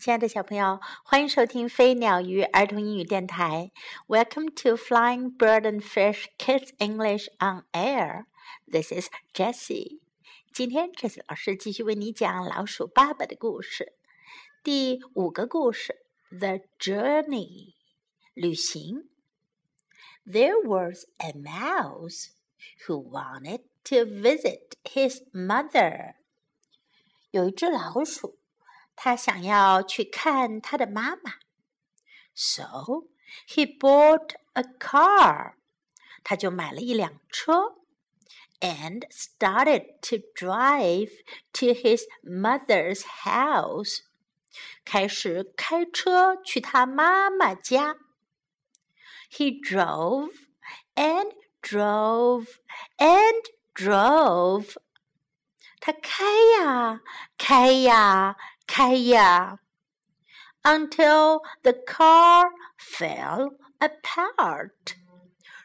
亲爱的小朋友，欢迎收听飞鸟鱼儿童英语电台。Welcome to Flying Bird and Fish Kids English on Air. This is Jessie. 今天，Jessie 老师继续为你讲老鼠爸爸的故事。第五个故事，The Journey，旅行。There was a mouse who wanted to visit his mother. 有一只老鼠。他想要去看他的妈妈，so he bought a car，他就买了一辆车，and started to drive to his mother's house，开始开车去他妈妈家。He drove and drove and drove，他开呀开呀。 开呀，until the car fell apart，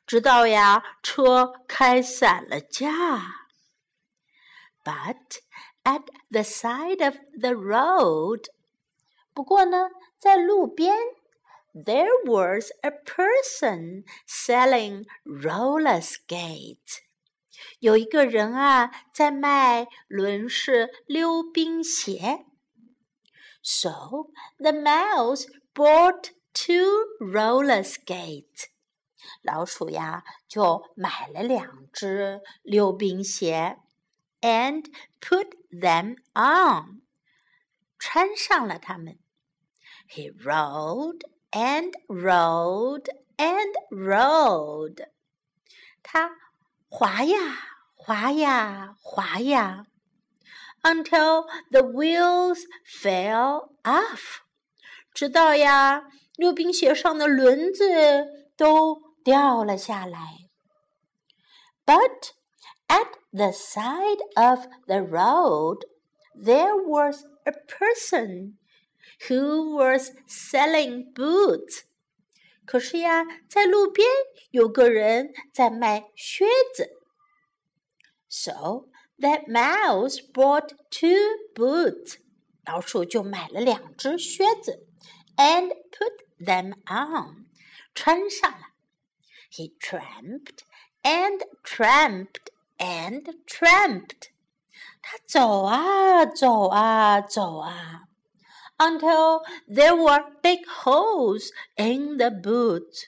直到呀车开散了架。But at the side of the road，不过呢，在路边，there was a person selling roller skates。有一个人啊，在卖轮式溜冰鞋。 So the mouse bought two roller skates. 老鼠呀就买了两只溜冰鞋，and put them on，穿上了它们。He rode and rode and rode，他滑呀滑呀滑呀。 until the wheels fell off，直到呀溜冰鞋上的轮子都掉了下来。But at the side of the road, there was a person who was selling boots. 可是呀，在路边有个人在卖靴子。So that mouse bought two boots. 老鼠就买了两只靴子，and put them on，穿上了。He tramped and tramped and tramped。他走啊走啊走啊，until there were big holes in the boots，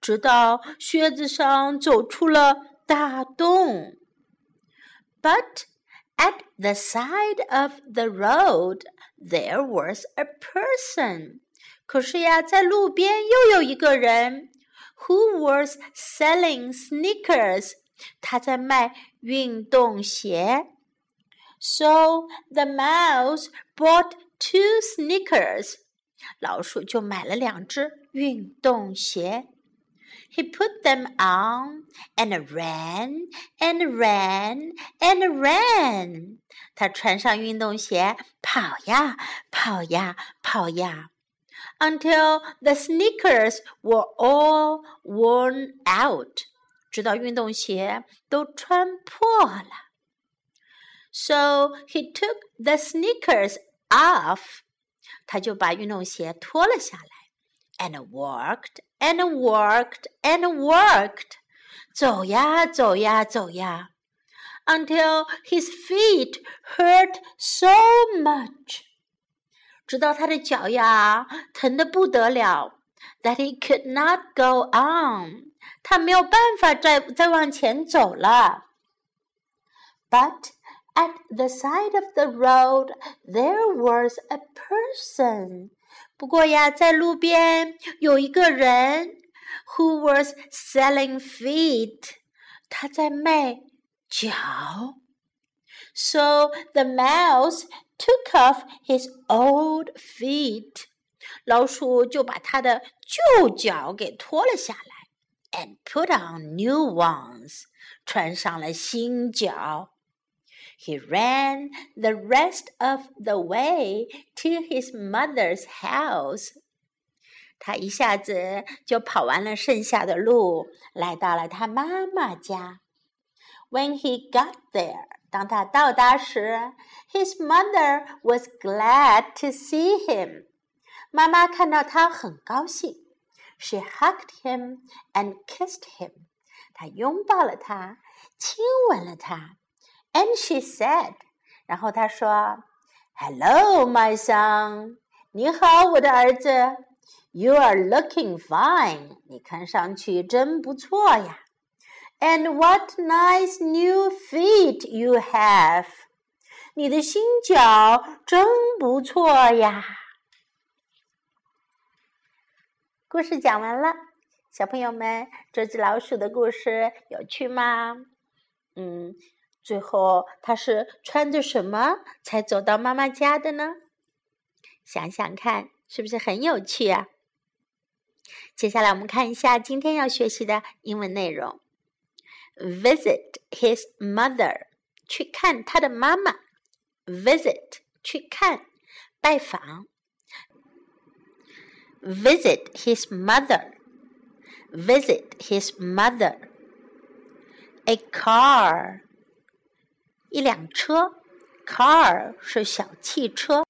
直到靴子上走出了大洞。 but at the side of the road there was a person. 可是呀，在路边又有一个人，who was selling sneakers. 他在卖运动鞋。So the mouse bought two sneakers. 老鼠就买了两只运动鞋。 he put them on and ran and ran and ran. 他穿上运动鞋，跑呀跑呀跑呀，until the sneakers were all worn out. 直到运动鞋都穿破了。So he took the sneakers off. 他就把运动鞋脱了下来。 and worked and worked and worked. 走呀走呀走呀，until his feet hurt so much，直到他的脚呀疼得不得了，that he could not go on，他没有办法再再往前走了。But at the side of the road there was a person 不过呀，在路边有一个人，who was selling feet，他在卖脚。So the mouse took off his old feet，老鼠就把他的旧脚给脱了下来，and put on new ones，穿上了新脚。 he ran the rest of the way to his mother's house. 他一下子就跑完了剩下的路，来到了他妈妈家。When he got there，当他到达时，his mother was glad to see him。 妈妈看到他很高兴，She hugged him and kissed him。她拥抱了他，亲吻了他。 And she said，然后她说，Hello, my son。你好，我的儿子。You are looking fine。你看上去真不错呀。And what nice new feet you have！你的新脚真不错呀。故事讲完了，小朋友们，这只老鼠的故事有趣吗？嗯，最后他是穿着什么才走到妈妈家的呢？想想看，是不是很有趣啊？接下来我们看一下今天要学习的英文内容：visit his mother，去看他的妈妈；visit，去看，拜访。visit his mother. Visit his mother. A car. 一辆车，car 是小汽车。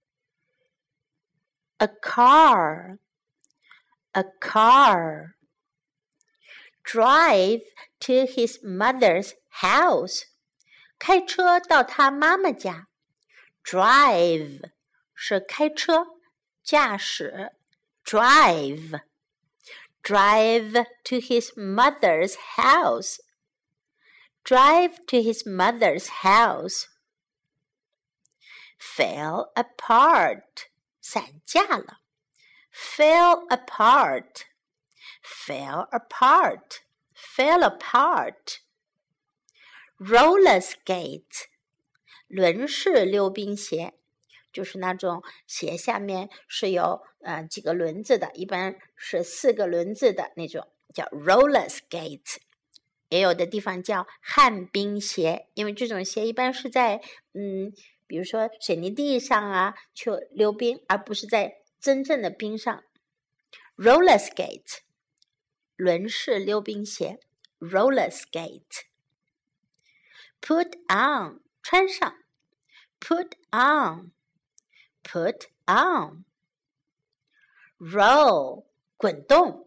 A car. A car. Drive to his mother's house. 开车到他妈妈家。Drive 是开车，驾驶。drive. Drive to his mother's house. Drive to his mother's house. Fell apart. 散架了。Fell apart. Fell apart. Fell apart. Roller skate. 轮式溜冰鞋。就是那种鞋下面是有呃几个轮子的，一般是四个轮子的那种，叫 roller skate。 也有的地方叫旱冰鞋，因为这种鞋一般是在嗯，比如说水泥地上啊去溜冰，而不是在真正的冰上。roller skate，轮式溜冰鞋，roller skate。put on，穿上，put on。put on。roll 滚动。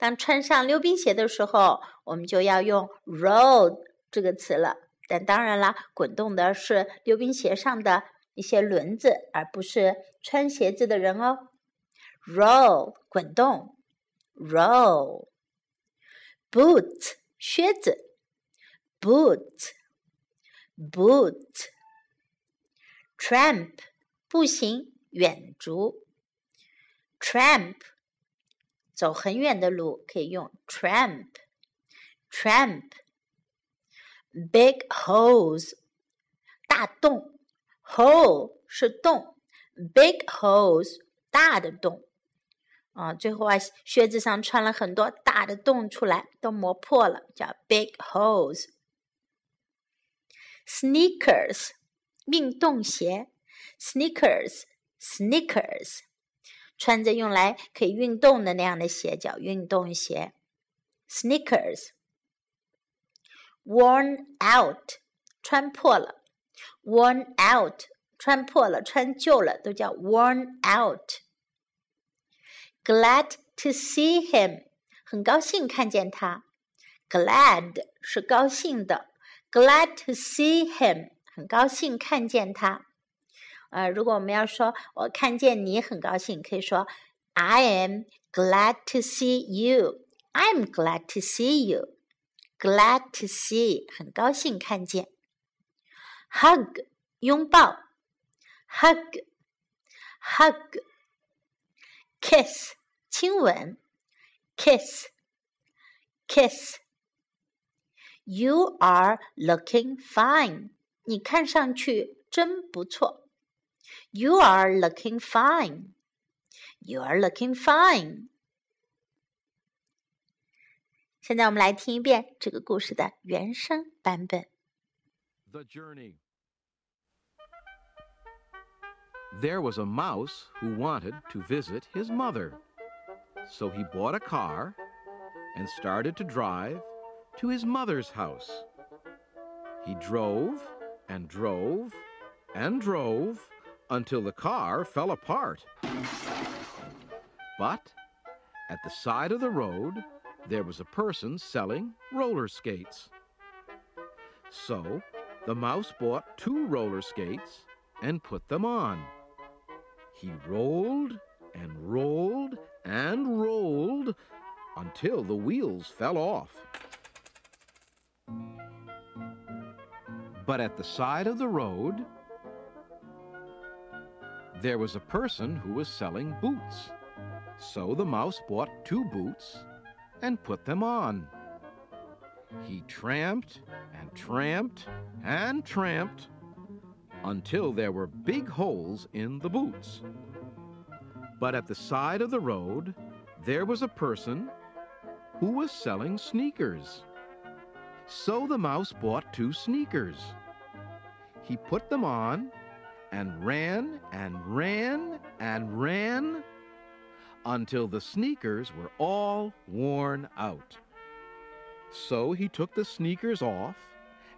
当穿上溜冰鞋的时候，我们就要用 roll 这个词了。但当然啦，滚动的是溜冰鞋上的一些轮子，而不是穿鞋子的人哦。roll 滚动，roll boot 靴子，boot boot tramp 步行、远足，tramp，走很远的路可以用 tramp，tramp，big holes，大洞，hole 是洞，big holes 大的洞，啊，最后啊，靴子上穿了很多大的洞出来，都磨破了，叫 big holes，sneakers，运动鞋。Sneakers, sneakers，穿着用来可以运动的那样的鞋叫运动鞋。Sneakers, worn out，穿破了。Worn out，穿破了、穿旧了都叫 worn out。Glad to see him，很高兴看见他。Glad 是高兴的，Glad to see him，很高兴看见他。呃，如果我们要说我看见你很高兴，可以说 I am glad to see you. I'm glad to see you. Glad to see 很高兴看见。Hug 拥抱，hug hug kiss 亲吻，kiss kiss You are looking fine. 你看上去真不错。 you are looking fine. You are looking fine. 现在我们来听一遍这个故事的原声版本。The Journey. There was a mouse who wanted to visit his mother. So he bought a car and started to drive to his mother's house. He drove and drove and drove until the car fell apart. But at the side of the road, there was a person selling roller skates. So the mouse bought two roller skates and put them on. He rolled and rolled and rolled until the wheels fell off. But at the side of the road, there was a person who was selling boots. So the mouse bought two boots and put them on. He tramped and tramped and tramped until there were big holes in the boots. But at the side of the road, there was a person who was selling sneakers. So the mouse bought two sneakers. He put them on and ran and ran and ran until the sneakers were all worn out. So he took the sneakers off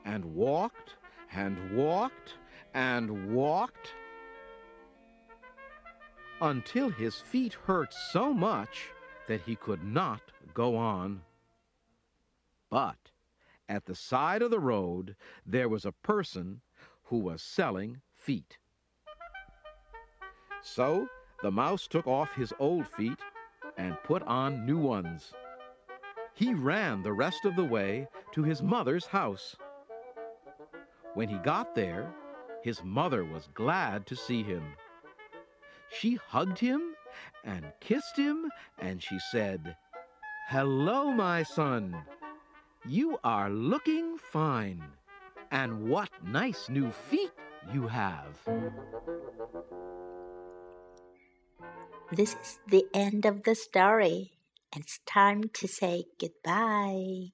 and walked and walked and walked until his feet hurt so much that he could not go on. But at the side of the road there was a person who was selling feet. So the mouse took off his old feet and put on new ones. He ran the rest of the way to his mother's house. When he got there, his mother was glad to see him. She hugged him and kissed him, and she said, Hello, my son. You are looking fine. And what nice new feet you have. This is the end of the story. And it's time to say goodbye.